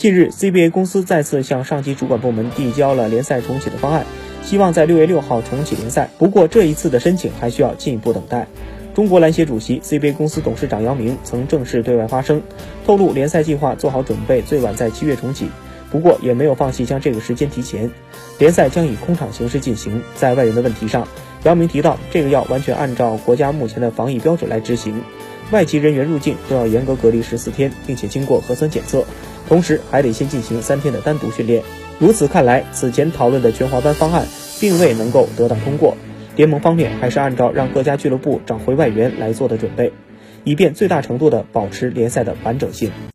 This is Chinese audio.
近日，CBA 公司再次向上级主管部门递交了联赛重启的方案，希望在六月六号重启联赛。不过，这一次的申请还需要进一步等待。中国篮协主席、CBA 公司董事长姚明曾正式对外发声，透露联赛计划做好准备，最晚在七月重启。不过，也没有放弃将这个时间提前。联赛将以空场形式进行。在外援的问题上，姚明提到，这个要完全按照国家目前的防疫标准来执行，外籍人员入境都要严格隔离十四天，并且经过核酸检测，同时还得先进行三天的单独训练。如此看来，此前讨论的全华班方案并未能够得到通过。联盟方面还是按照让各家俱乐部找回外援来做的准备，以便最大程度地保持联赛的完整性。